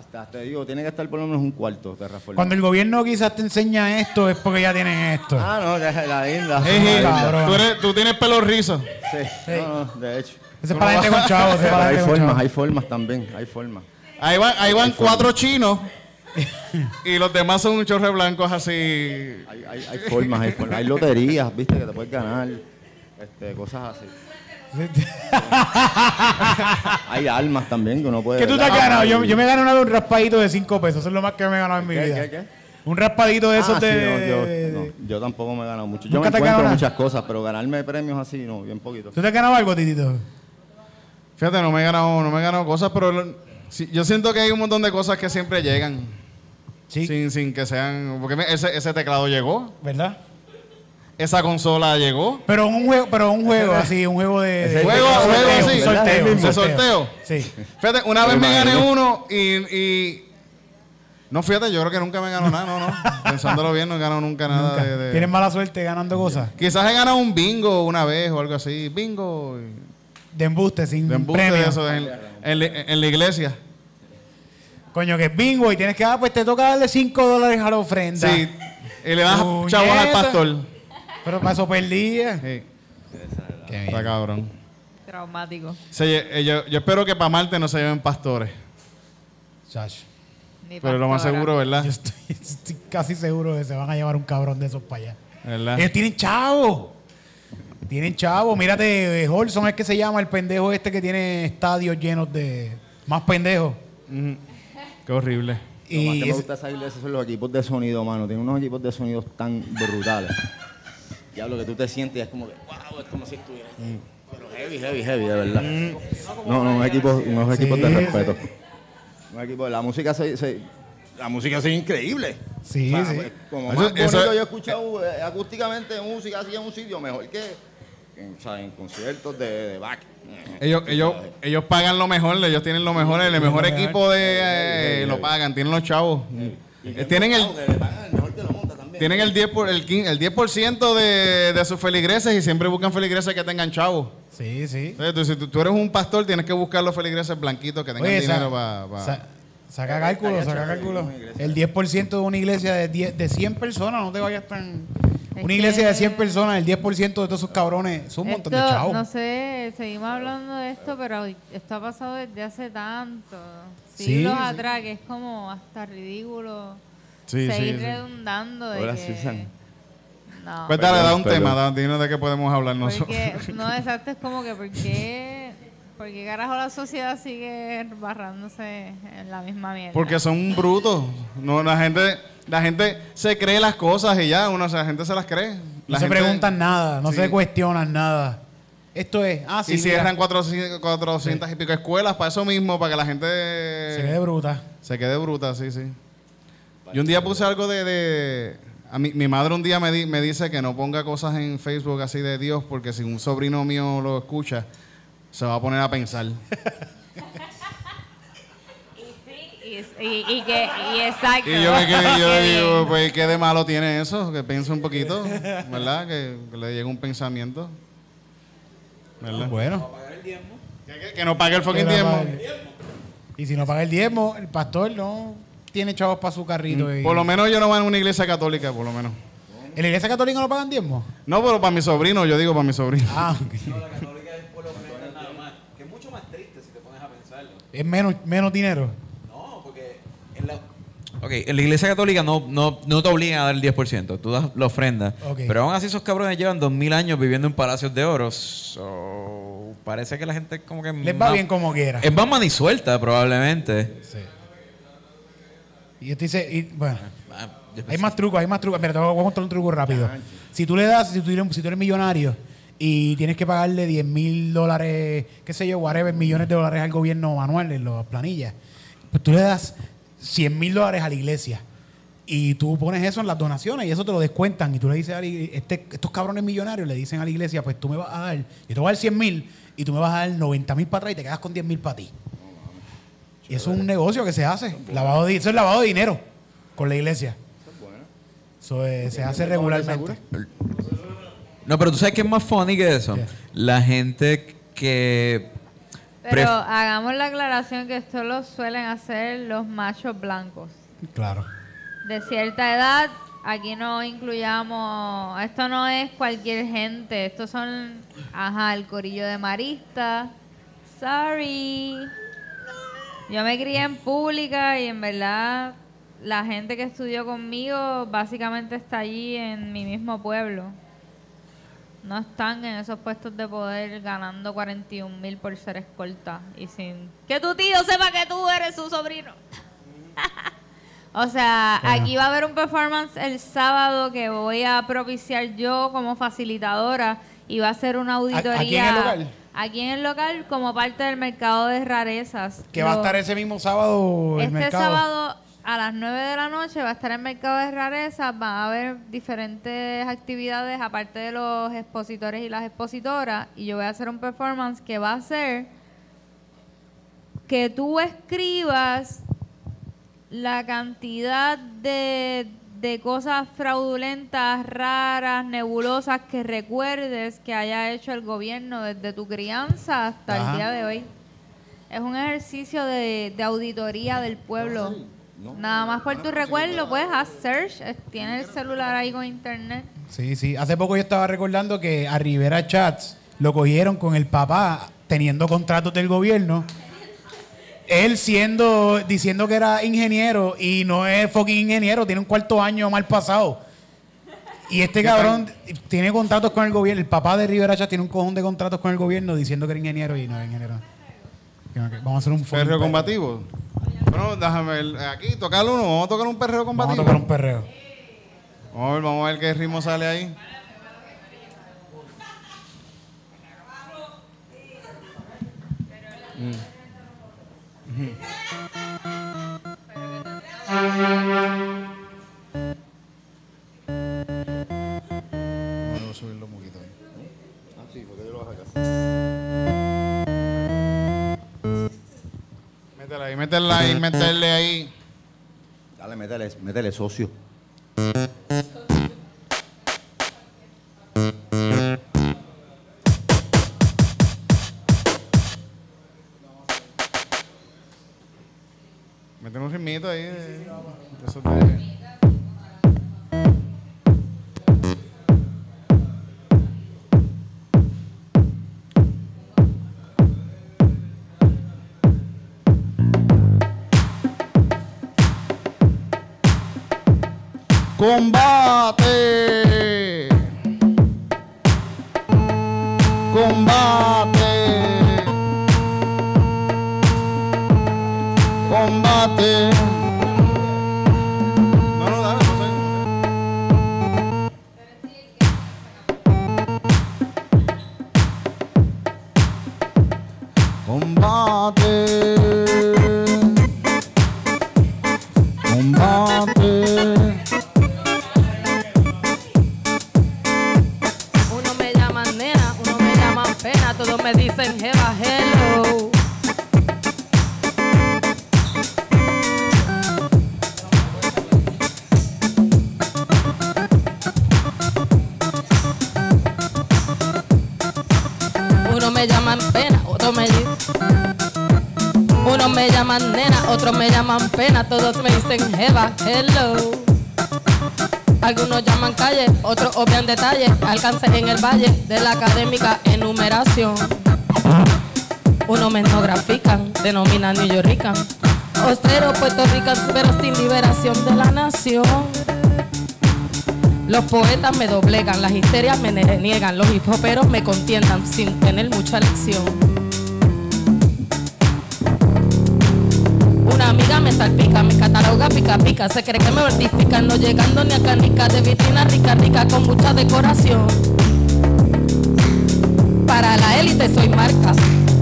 Está- te digo, tiene que estar por lo menos un cuarto terraformado. Cuando el gobierno quizás te enseña esto es porque ya tienen esto. Ah, no, la, la linda. Cabrón. tú, eres- tú tienes pelo rizo. Sí, no, no, de hecho. Ese es para gente con chavos. ese es Pero para la hay gente con formas, chavos. hay formas también, hay formas. Ahí van, ahí van cuatro chinos [LAUGHS] y los demás son un chorre blancos así. Hay, hay, hay formas, hay formas. Hay loterías, viste, que te puedes ganar. Este, cosas así. [LAUGHS] Hay armas también que uno puede. ¿Qué tú te has ¿verdad? ganado? Yo, yo me he ganado una de un raspadito de 5 pesos. Eso es lo más que me he ganado en mi ¿Qué, vida. qué, qué? Un raspadito de esos Ah, sí, de... no, yo, de- no, yo tampoco me he ganado mucho. Yo ¿Nunca me encuentro ganado muchas cosas, pero ganarme premios así, no, bien poquito. ¿Tú te has ganado algo, Titito? Fíjate, no me he ganado, no me he ganado cosas, pero lo- yo siento que hay un montón de cosas que siempre llegan. Sí. Sin, sin que sean. Porque me- ese, ese teclado llegó, ¿Verdad? Esa consola llegó. Pero un juego, pero un juego [LAUGHS] así, un juego de... Juego- de juego sorteo, así, un sorteo, ¿De sorteo? Sí. Fíjate, una vez Me gané uno y, y- No, fíjate, yo creo que nunca me ganó nada, no, no. [LAUGHS] Pensándolo bien, no he ganado nunca nada Nunca. de, de- Tienes mala suerte ganando cosas. Quizás he ganado un bingo una vez o algo así. Bingo. y- De embuste, sin De embuste premio. de eso en, en la- en la iglesia. Coño, que es bingo y tienes que, ah, pues te toca darle 5 dólares a la ofrenda. Sí. Y le das chavos al pastor. Pero para eso perdía. Sí, Qué está cabrón. Traumático. Sí, eh, yo, yo espero que para Marte no se lleven pastores. Chacho. Ni Pero lo más pastora. seguro, ¿verdad? Yo estoy, [LAUGHS] estoy casi seguro de que se van a llevar un cabrón de esos para allá. ¿Verdad? Ellos tienen chavo. Tienen chavo. Mírate, eh, Holson es que se llama el pendejo este que tiene estadios llenos de. Más pendejos. Ujú. Qué horrible. Lo más Y que me es- gusta de esa iglesia son los equipos de sonido, mano. Tiene unos equipos de sonido tan brutales. Diablo, que tú te sientes y es como que, wow, es como si estuviera. Pero heavy, heavy, heavy, de verdad. No, no, unos equipos, unos Sí, equipos de sí. respeto. Un equipo, la música se, se- la música es increíble. Sí, O sea, sí. pues, Como Eso- más bonito eso- yo he escuchado eh, acústicamente música así en un sitio, mejor que en, o sea, en conciertos de, de back. Ellos, ellos, ellos pagan lo mejor, ellos tienen lo mejor, el mejor equipo de eh, lo pagan, tienen los chavos. Eh, Tienen el, Que le pagan el mejor que lo monta también. Tienen el 10%, por, el 15 el 10% de, de sus feligreses y siempre buscan feligreses que tengan chavos. Sí, sí. Entonces, si tú, tú eres un pastor, tienes que buscar los feligreses blanquitos que tengan Oye, dinero sa- para... sa- saca cálculo, saca cálculo. El 10% de una iglesia de, 10 de 100 personas, no te vayas tan... Una iglesia de que- 100 personas, el 10% de todos esos cabrones, es un montón de Esto, chavos. No sé, seguimos hablando de esto, pero esto ha pasado desde hace tanto, Sí, siglos sí. atrás, que es como hasta ridículo Sí, seguir sí, sí. redundando de Ahora, que... Susan. No, Pues dale, Perdón, da un perdón. tema, da, dinos de qué podemos hablar nosotros. porque, [LAUGHS] no, exacto, es como que ¿por qué, por qué carajo la sociedad sigue barrándose en la misma mierda? Porque son brutos. No, la gente, la gente se cree las cosas y ya, uno, o sea, la gente se las cree. no La se gente- preguntan nada, no Sí. se cuestionan nada. Esto es, ah, sí, y cierran 400, 400 y pico escuelas para eso mismo, para que la gente se ve de bruta. se quede bruta, sí, sí. Yo un día puse algo de... de- a mí, mi madre un día me, di- me dice que no ponga cosas en Facebook así de Dios, porque si un sobrino mío lo escucha, se va a poner a pensar. Y, y, que, y exacto. Y yo me quedé, yo digo, pues, ¿qué de malo tiene eso? Que piense un poquito, ¿verdad? Que, que le llegue un pensamiento. ¿Verdad? Bueno. Que, que- que no pague el fucking diezmo. pague. Y si no paga el diezmo, el pastor no tiene chavos para su carrito. y- Mm, Por lo menos yo no voy a una iglesia católica, por lo menos. ¿En la iglesia católica no pagan diezmo? No, pero para mi sobrino, yo digo para mi sobrino. Ah, ok. Que es mucho más triste si te pones a pensarlo. es menos, menos dinero. No, porque en la... Ok, en la iglesia católica no, no, no te obligan a dar el 10%, tú das la ofrenda. Pero aún así esos cabrones llevan 2000 años viviendo en palacios de oro. So, parece que la gente como que... Les va más- bien como quiera. Es más manisuelta probablemente. Sí. Y yo te dice, y, bueno, Ah, yo hay más trucos, hay más trucos. Mira, te voy a contar un truco rápido. Si tú le das, si tú eres, si tú eres millonario y tienes que pagarle 10 mil dólares, qué sé yo, whatever, millones de dólares al gobierno manual en las planillas, pues tú le das 100 mil dólares a la iglesia. Y tú pones eso en las donaciones y eso te lo descuentan. Y tú le dices a la ig- este- estos cabrones millonarios le dicen a la iglesia, pues tú me vas a dar, yo te voy a dar 100 mil y tú me vas a dar 90 mil para atrás y te quedas con 10 mil para ti. Y eso es un negocio que se hace. Lavado de, eso es lavado de dinero con la iglesia. Eso es- se hace regularmente. No, pero tú sabes qué es más funny que eso. ¿Qué? La gente que. Pero hagamos la aclaración que esto lo suelen hacer los machos blancos. Claro. De cierta edad, aquí no incluyamos, esto no es cualquier gente, estos son, ajá, el corillo de maristas. Sorry. Yo me crié en pública y en verdad la gente que estudió conmigo básicamente está allí en mi mismo pueblo. No están en esos puestos de poder ganando 41 mil por ser escolta y sin que tu tío sepa que tú eres su sobrino. [LAUGHS] o sea, aquí va a haber un performance el sábado que voy a propiciar yo como facilitadora y va a ser una auditoría. aquí en el local? Aquí en el local como parte del mercado de rarezas. Que va a estar ese mismo sábado el este mercado. sábado a las 9 de la noche va a estar el mercado de rarezas, van a haber diferentes actividades aparte de los expositores y las expositoras y yo voy a hacer un performance que va a ser que tú escribas la cantidad de, de cosas fraudulentas, raras, nebulosas que recuerdes que haya hecho el gobierno desde tu crianza hasta Ajá. el día de hoy. Es un ejercicio de, de auditoría del pueblo. Nada más por tu recuerdo, puedes hacer search. eh, Tienes el celular ahí con internet. Sí, sí. Hace poco yo estaba recordando que a Rivera Chats lo cogieron con el papá teniendo contratos del gobierno. Él siendo, diciendo que era ingeniero y no es fucking ingeniero, tiene un cuarto año mal pasado. Y este cabrón tiene contratos con el gobierno. El papá de Rivera Chats tiene un cojón de contratos con el gobierno diciendo que era ingeniero y no es ingeniero. Vamos a hacer un fucking Perreo combativo. Bueno, déjame ver. Aquí, tocar uno. Vamos a tocar un perreo Vamos a combativo. tocar un perreo. Vamos a ver, vamos a ver qué ritmo sale ahí. Vamos a subirlo un poquito ahí. Ah, sí, porque yo lo bajo acá. Métela ahí, métela ahí, métele ahí. Dale, métele, métele socio. Ritmito ahí. de- esos de- Combate. Combate. Todos me dicen jeva, hello. Algunos llaman calle, otros obvian detalles. Alcance en el valle de la académica enumeración. Unos me grafican, denominan New Yorkican. Ostero, Puerto Rican, pero sin liberación de la nación. Los poetas me doblegan, las histerias me niegan, los hip hoperos me contiendan sin tener mucha lección. Salpica, me cataloga pica pica, se cree que me vertifica, no llegando ni a canica de vitrina rica rica con mucha decoración. Para la élite soy marca,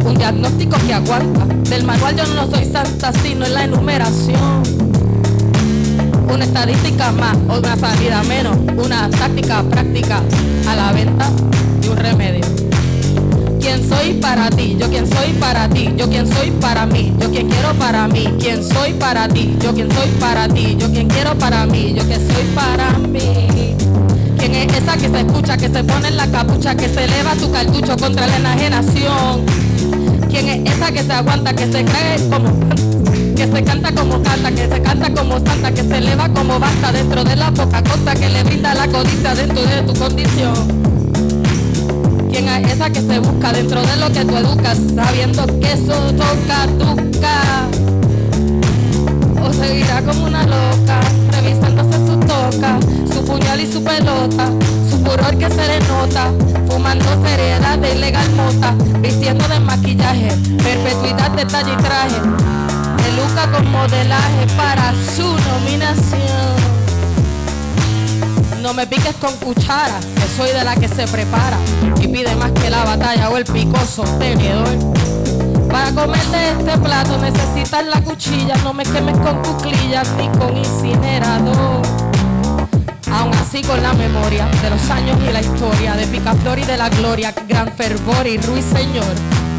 un diagnóstico que aguanta. Del manual yo no soy santa, sino en la enumeración. Una estadística más, una salida menos, una táctica práctica a la venta y un remedio. ¿Quién soy para ti? Yo quién soy para ti, yo quién soy para mí, yo quien quiero para mí, quién soy para ti, yo quién soy para ti, yo quien quiero para mí, yo que soy para mí. ¿Quién es esa que se escucha, que se pone en la capucha, que se eleva su cartucho contra la enajenación? ¿Quién es esa que se aguanta, que se cree como que se canta como canta, que se canta como santa, que se eleva como basta dentro de la poca cosa que le brinda la codicia dentro de tu condición? ¿Quién es esa que se busca dentro de lo que tú educas, sabiendo que eso toca, toca? O seguirá como una loca, revisándose su toca, su puñal y su pelota, su furor que se le nota, fumando seriedad de ilegal mota, vistiendo de maquillaje, perpetuidad de talla y traje, peluca con modelaje para su nominación. No me piques con cuchara, que soy de la que se prepara y pide más que la batalla o el picoso tenedor. Para comer de este plato necesitas la cuchilla, no me quemes con cuclillas ni con incinerador. Aún así con la memoria de los años y la historia de Picaflor y de la gloria, gran fervor y ruiseñor.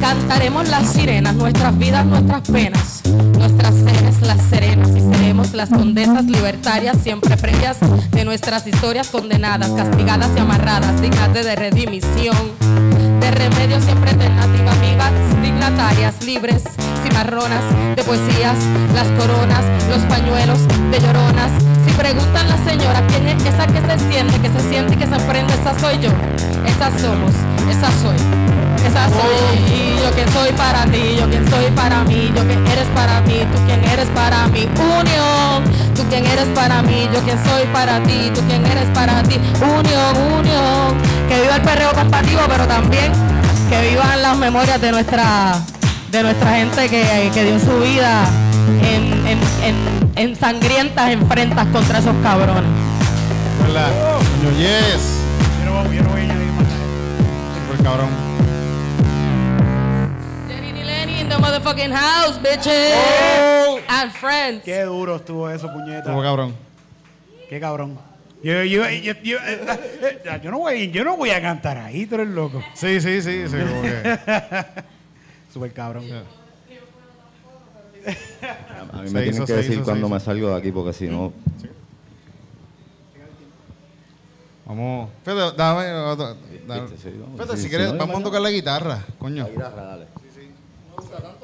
Cantaremos las sirenas, nuestras vidas, nuestras penas, nuestras seres, las serenas y seremos las condesas libertarias, siempre previas de nuestras historias condenadas, castigadas y amarradas, dignas de redimisión, de remedio siempre alternativas vivas, dignatarias, libres, cimarronas, de poesías, las coronas, los pañuelos, de lloronas. Si preguntan la señora quién es esa que se siente, que se siente y que se prende, esa soy yo, esa somos, esa soy. Esa soy yo quien soy para ti, yo quien soy para mí, yo quien eres para mí, tú quien eres para mí, unión, tú quien eres para mí, yo quien soy para ti, tú quien eres para ti, unión, unión, que viva el perreo compativo, pero también que vivan las memorias de nuestra de nuestra gente que, que dio su vida en, en, en, en sangrientas enfrentas contra esos cabrones. Coño, yes. Yo no voy, yo no voy a añadir más nada. Super cabrón. Motherfucking house, bitches. And friends. Qué duro estuvo eso, puñeta. Como cabrón. Qué cabrón. Yo, yo, yo, yo, eh, eh, yo no voy, yo no voy a cantar ahí, tú eres loco. Sí, sí, sí, sí. Super [LAUGHS] cabrón. A mí Se me tienen hizo, que decir hizo, cuando me salgo de aquí porque si no... Vamos. Fíjate, dame dame- sí, Fíjate, sí, si sí, quieres, no, vamos a tocar la guitarra, coño. dale. No, no hay bajo,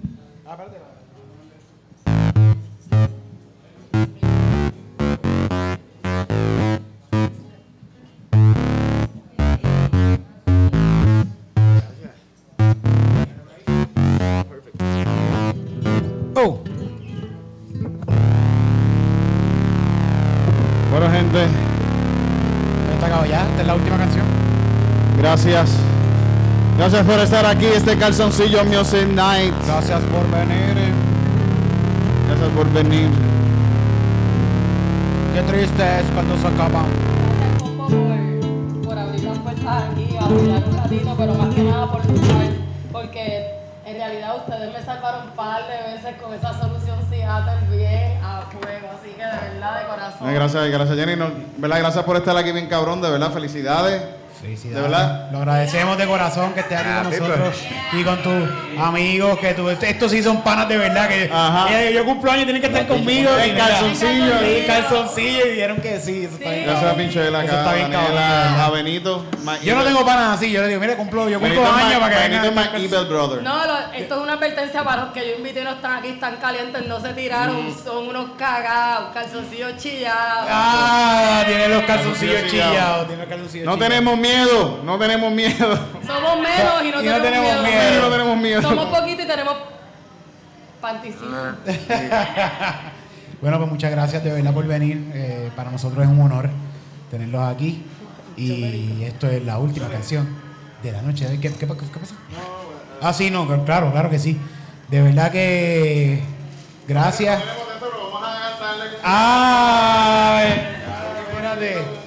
Oh, Gracias por estar aquí, este calzoncillo Music Night. Gracias por venir. Gracias por venir. Qué triste es cuando se acaban. Gracias, Combo, por, por abrir las puertas aquí, apoyar un ratito, pero más que nada por luchar, porque en realidad ustedes me salvaron un par de veces con esa solución Seattle bien a fuego, así que de verdad, de corazón. Gracias, gracias Jenny. No, ¿verdad? Gracias por estar aquí bien cabrón, de verdad, felicidades. Felicidades. De verdad. Lo agradecemos de corazón que estés aquí Ah, con sí, nosotros y con tus amigos que tú, estos sí son panas de verdad que Ajá. eh, yo cumplo años tienen que estar conmigo En calzoncillo. sí, calzoncillo y dijeron que sí, eso está bien. Gracias a de Benito. Yo no tengo panas así, yo le digo, mire, cumplo, yo cumplo Benito años para que Benito vengan. es my evil brother. No, lo- esto es una advertencia para los que yo invité y no están aquí, están calientes, no se tiraron, Mm. son unos cagados, calzoncillos chillados. Ah, tiene los calzoncillos chillados. tiene los calzoncillos No tenemos miedo, no tenemos miedo. Somos menos y no, Y no tenemos, tenemos miedo. miedo. No tenemos miedo. Somos poquitos y tenemos panticillos. [LAUGHS] Bueno, pues muchas gracias de verdad por venir. Eh, para nosotros es un honor tenerlos aquí. Y esto es la última canción de la noche. ¿Qué, qué, qué pasa? Ah, sí, no, claro, claro que sí. De verdad que gracias. Ah, espérate.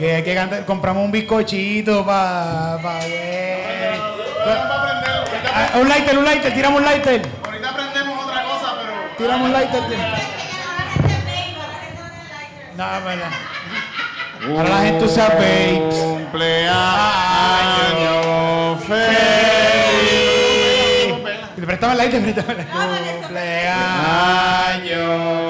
Que hay que cantar, compramos un bizcochito para pa, Ah, un lighter, un lighter, tiramos un lighter. Ahorita aprendemos otra cosa, pero. Tiramos un lighter. No, verdad. Ahora la gente usa vapes. Cumpleaños feliz. Te prestaba el lighter, préstame el lighter. Cumpleaños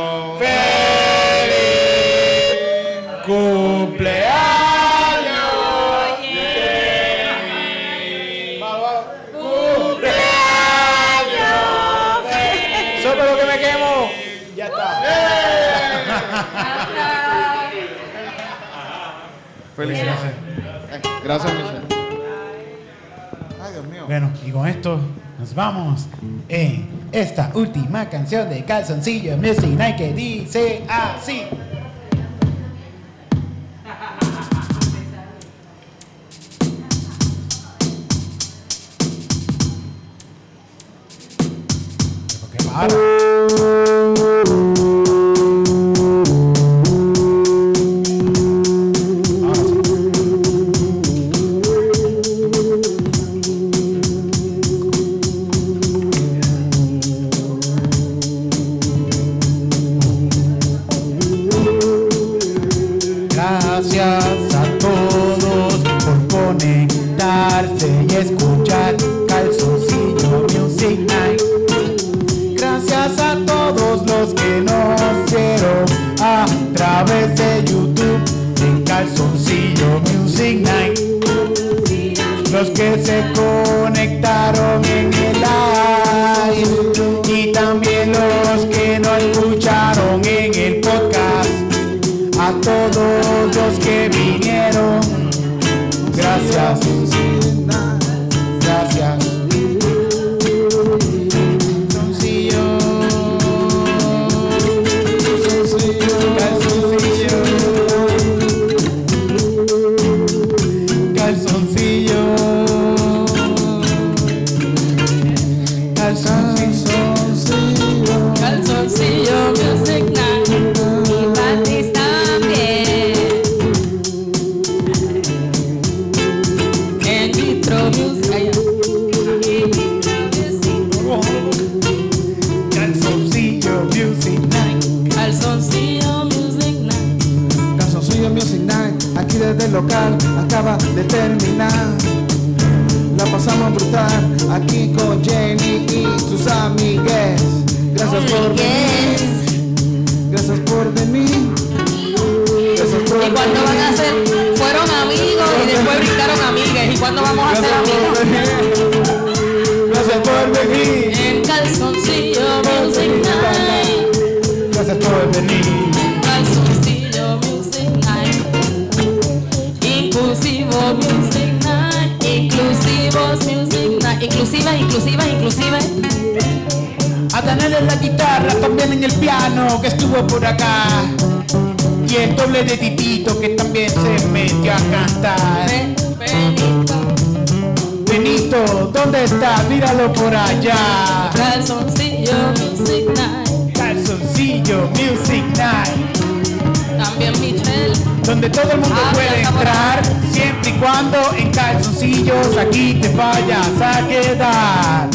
Felicidades. Eh, Gracias, Michelle. Ay, Dios mío. Bueno, y con esto nos vamos en esta última canción de Calzoncillo Music Night que dice así. [LAUGHS] ¿Por qué para? Que se conectaron time. Inclusivas, inclusivas. A tener en la guitarra, también en el piano, que estuvo por acá. Y el doble de Titito, que también se metió a cantar. Benito. Benito, ¿dónde está? Míralo por allá. Calzoncillo Music Night. Calzoncillo Music Night. También Michelle donde todo el mundo ah, puede entrar, siempre y cuando en calzoncillos aquí te vayas a quedar.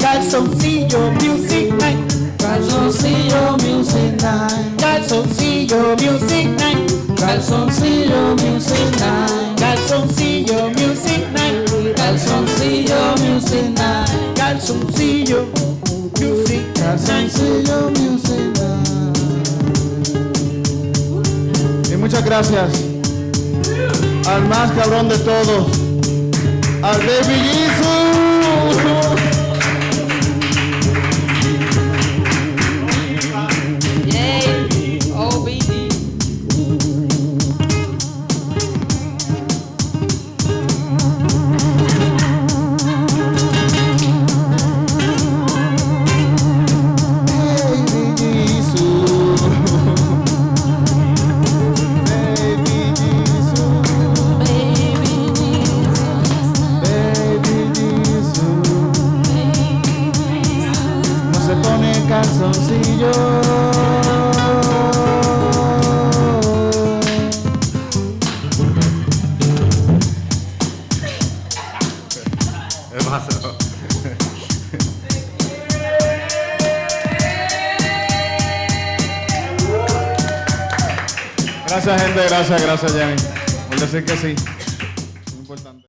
Calzoncillo Music Night. Calzoncillo Music Night. Calzoncillo Music Night. Calzoncillo Music Night. Calzoncillo Music Night. Calzoncillo Music Night. Calzoncillo Music Night. Calzoncillo Music gracias al más cabrón de todos, al Baby Jesus. Gracias Jenny. Decir que sí.